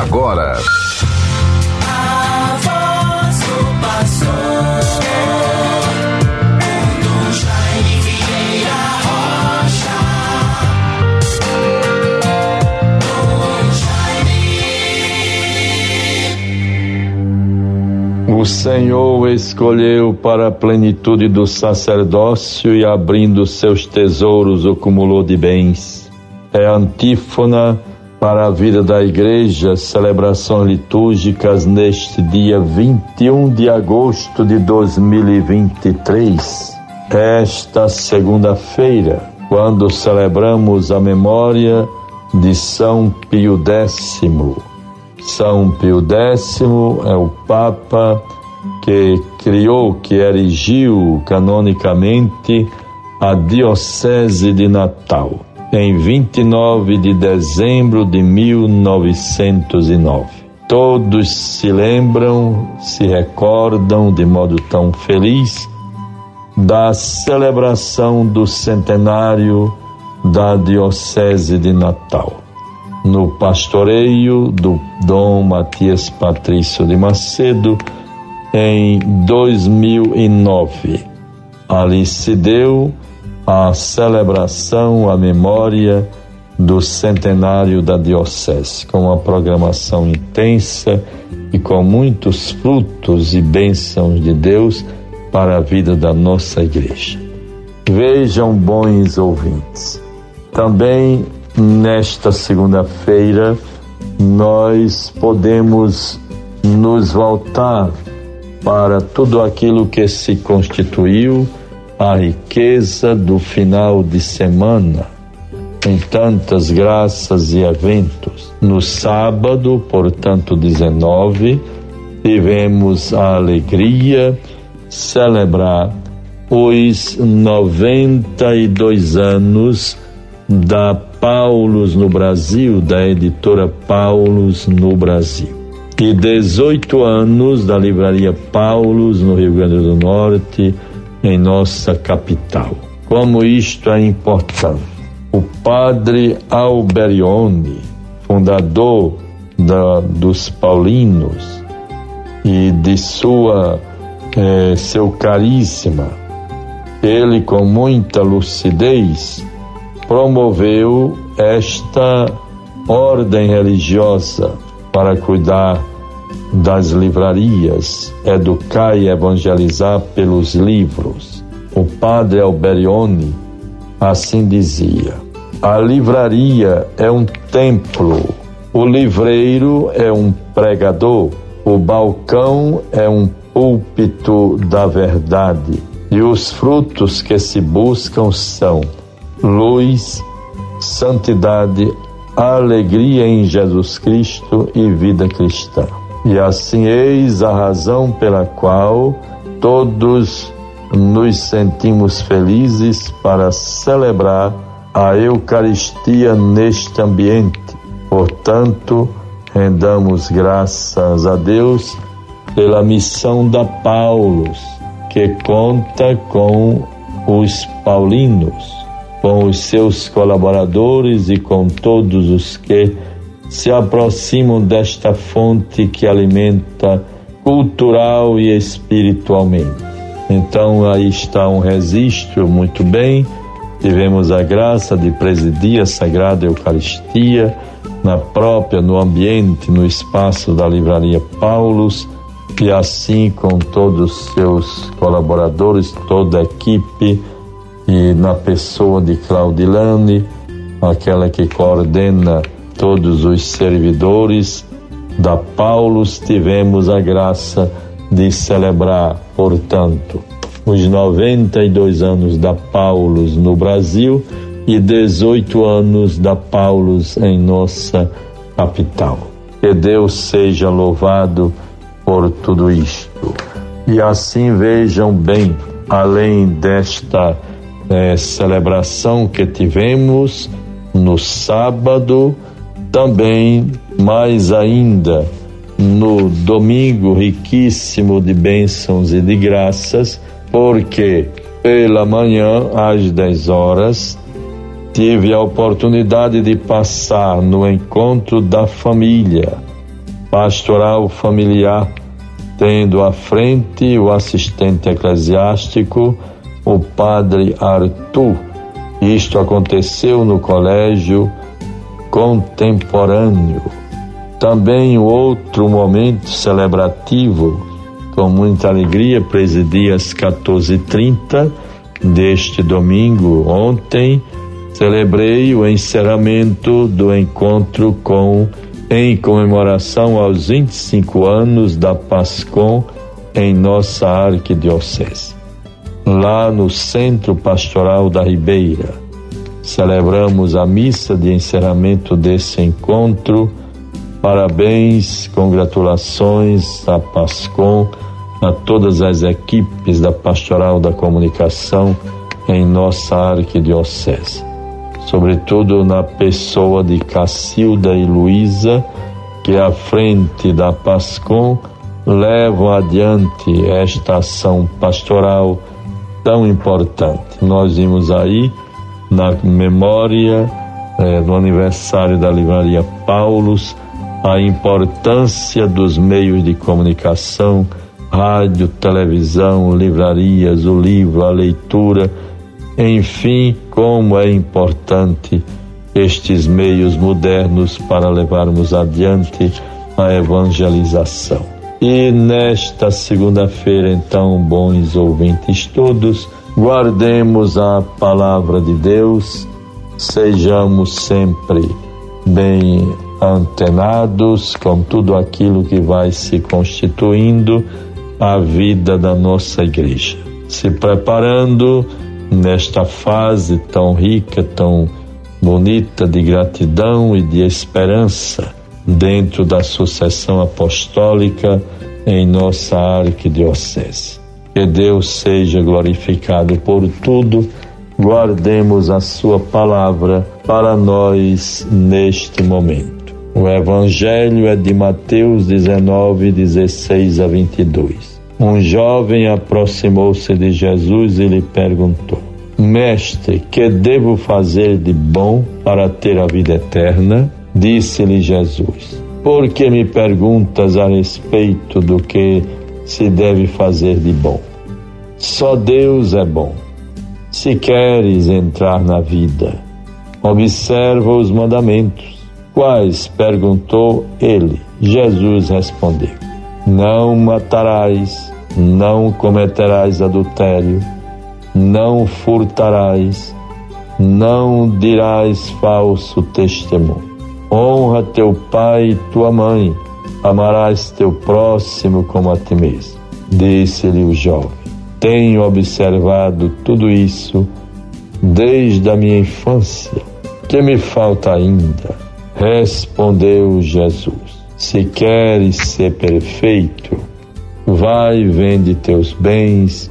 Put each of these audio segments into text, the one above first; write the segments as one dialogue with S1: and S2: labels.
S1: agora.
S2: O Senhor escolheu para a plenitude do sacerdócio e abrindo seus tesouros acumulou de bens. É antífona para a vida da igreja, celebrações litúrgicas neste dia 21 de agosto de 2023. Esta segunda-feira, quando celebramos a memória de São Pio X. São Pio X é o Papa que criou, que erigiu canonicamente a Diocese de Natal em 29 de dezembro de 1909. Todos se lembram, se recordam de modo tão feliz da celebração do centenário da Diocese de Natal. No pastoreio do Dom Matias Patrício de Macedo, em 2009. Ali se deu a celebração, a memória do centenário da Diocese, com uma programação intensa e com muitos frutos e bênçãos de Deus para a vida da nossa igreja. Vejam, bons ouvintes, também nesta segunda-feira nós podemos nos voltar para tudo aquilo que se constituiu a riqueza do final de semana em tantas graças e eventos. No sábado, portanto, 19, tivemos a alegria celebrar os 92 anos da Paulus no Brasil, da editora Paulus no Brasil. E 18 anos da livraria Paulus no Rio Grande do Norte, em nossa capital. Como isto é importante. O padre Alberione, fundador da, dos Paulinos e de sua eh, seu carisma, ele com muita lucidez promoveu esta ordem religiosa para cuidar das livrarias, educar e evangelizar pelos livros. O padre Alberione assim dizia: a livraria é um templo, o livreiro é um pregador, o balcão é um púlpito da verdade, e os frutos que se buscam são luz, santidade, alegria em Jesus Cristo e vida cristã. E assim eis a razão pela qual todos nos sentimos felizes para celebrar a Eucaristia neste ambiente. Portanto, rendamos graças a Deus pela missão da Paulos, que conta com os paulinos, com os seus colaboradores e com todos os que se aproximam desta fonte que alimenta cultural e espiritualmente. Então aí está um registro muito bem. Tivemos a graça de presidir a Sagrada Eucaristia na própria, no ambiente, no espaço da Livraria Paulos, e assim com todos os seus colaboradores, toda a equipe, e na pessoa de Claudilane, aquela que coordena todos os servidores da Paulus tivemos a graça de celebrar, portanto, os 92 anos da Paulus no Brasil e 18 anos da Paulus em nossa capital. Que Deus seja louvado por tudo isto. E assim vejam bem, além desta eh, celebração que tivemos no sábado, também, mais ainda, no domingo riquíssimo de bênçãos e de graças, porque pela manhã, às 10 horas, tive a oportunidade de passar no encontro da família pastoral familiar, tendo à frente o assistente eclesiástico, o padre Arthur. Isto aconteceu no colégio contemporâneo. Também outro momento celebrativo, com muita alegria, presidi às 14h30 deste domingo, ontem, celebrei o encerramento do encontro com em comemoração aos 25 anos da Pascom em nossa arquidiocese. Lá no Centro Pastoral da Ribeira, celebramos a missa de encerramento desse encontro. Parabéns, congratulações à Pascom, a todas as equipes da Pastoral da Comunicação em nossa arquidiocese sobretudo na pessoa de Cacilda e Luísa, que à frente da PASCOM levam adiante esta ação pastoral tão importante. Nós vimos aí na memória eh, do aniversário da Livraria Paulos a importância dos meios de comunicação, rádio, televisão, livrarias, o livro, a leitura enfim, como é importante estes meios modernos para levarmos adiante a evangelização. E nesta segunda-feira, então, bons ouvintes todos, guardemos a palavra de Deus, sejamos sempre bem antenados com tudo aquilo que vai se constituindo a vida da nossa igreja. Se preparando nesta fase tão rica, tão bonita de gratidão e de esperança dentro da sucessão apostólica em nossa arquidiocese. Que Deus seja glorificado por tudo. Guardemos a sua palavra para nós neste momento. O evangelho é de Mateus 19, 16 a 22. Um jovem aproximou-se de Jesus e lhe perguntou: Mestre, que devo fazer de bom para ter a vida eterna? Disse-lhe Jesus: Por que me perguntas a respeito do que se deve fazer de bom? Só Deus é bom. Se queres entrar na vida, observa os mandamentos. Quais? perguntou ele. Jesus respondeu: não matarás, não cometerás adultério, não furtarás, não dirás falso testemunho. Honra teu pai e tua mãe, amarás teu próximo como a ti mesmo. Disse-lhe o jovem: Tenho observado tudo isso desde a minha infância. Que me falta ainda? Respondeu Jesus se queres ser perfeito, vai vende teus bens,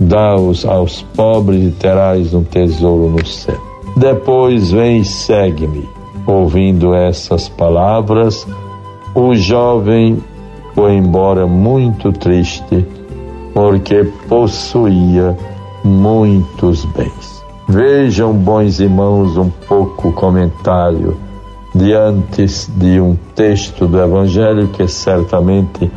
S2: dá-os aos pobres e terás um tesouro no céu. Depois vem e segue-me. Ouvindo essas palavras, o jovem foi embora muito triste, porque possuía muitos bens. Vejam, bons irmãos, um pouco comentário diante de um texto do Evangelho que certamente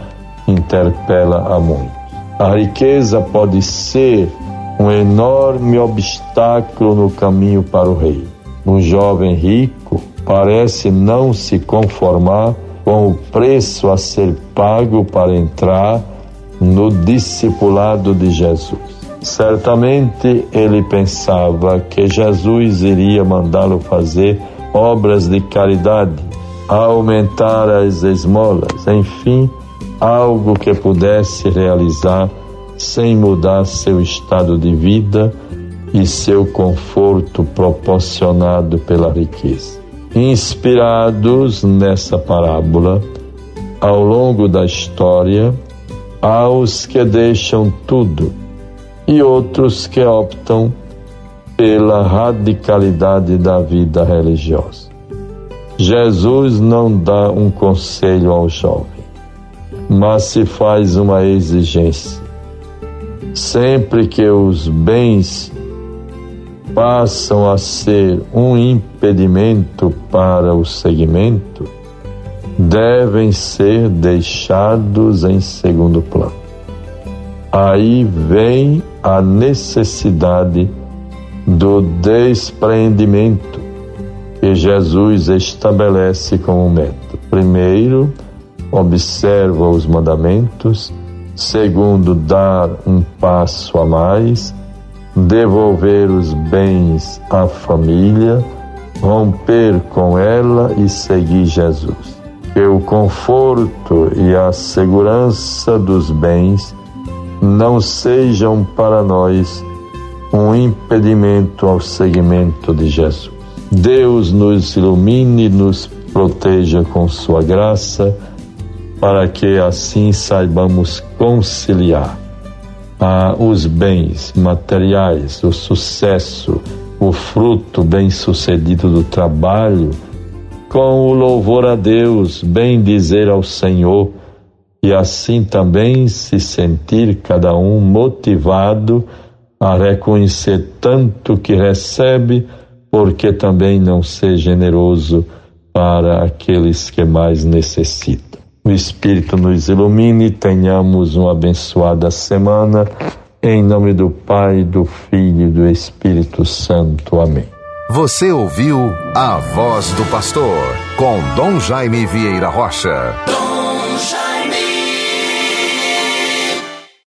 S2: interpela a muitos. A riqueza pode ser um enorme obstáculo no caminho para o rei. Um jovem rico parece não se conformar com o preço a ser pago para entrar no discipulado de Jesus. Certamente ele pensava que Jesus iria mandá-lo fazer obras de caridade, aumentar as esmolas, enfim, algo que pudesse realizar sem mudar seu estado de vida e seu conforto proporcionado pela riqueza. Inspirados nessa parábola, ao longo da história, há os que deixam tudo e outros que optam pela radicalidade da vida religiosa. Jesus não dá um conselho ao jovem, mas se faz uma exigência. Sempre que os bens passam a ser um impedimento para o seguimento, devem ser deixados em segundo plano. Aí vem a necessidade do despreendimento que Jesus estabelece como método. Primeiro, observa os mandamentos. Segundo, dar um passo a mais, devolver os bens à família, romper com ela e seguir Jesus. Que o conforto e a segurança dos bens não sejam para nós um impedimento ao seguimento de Jesus. Deus nos ilumine, nos proteja com sua graça, para que assim saibamos conciliar ah, os bens materiais, o sucesso, o fruto bem-sucedido do trabalho, com o louvor a Deus, bem dizer ao Senhor, e assim também se sentir cada um motivado a reconhecer tanto que recebe porque também não ser generoso para aqueles que mais necessitam. O Espírito nos ilumine, tenhamos uma abençoada semana. Em nome do Pai, do Filho e do Espírito Santo. Amém.
S1: Você ouviu a voz do pastor com Dom Jaime Vieira Rocha.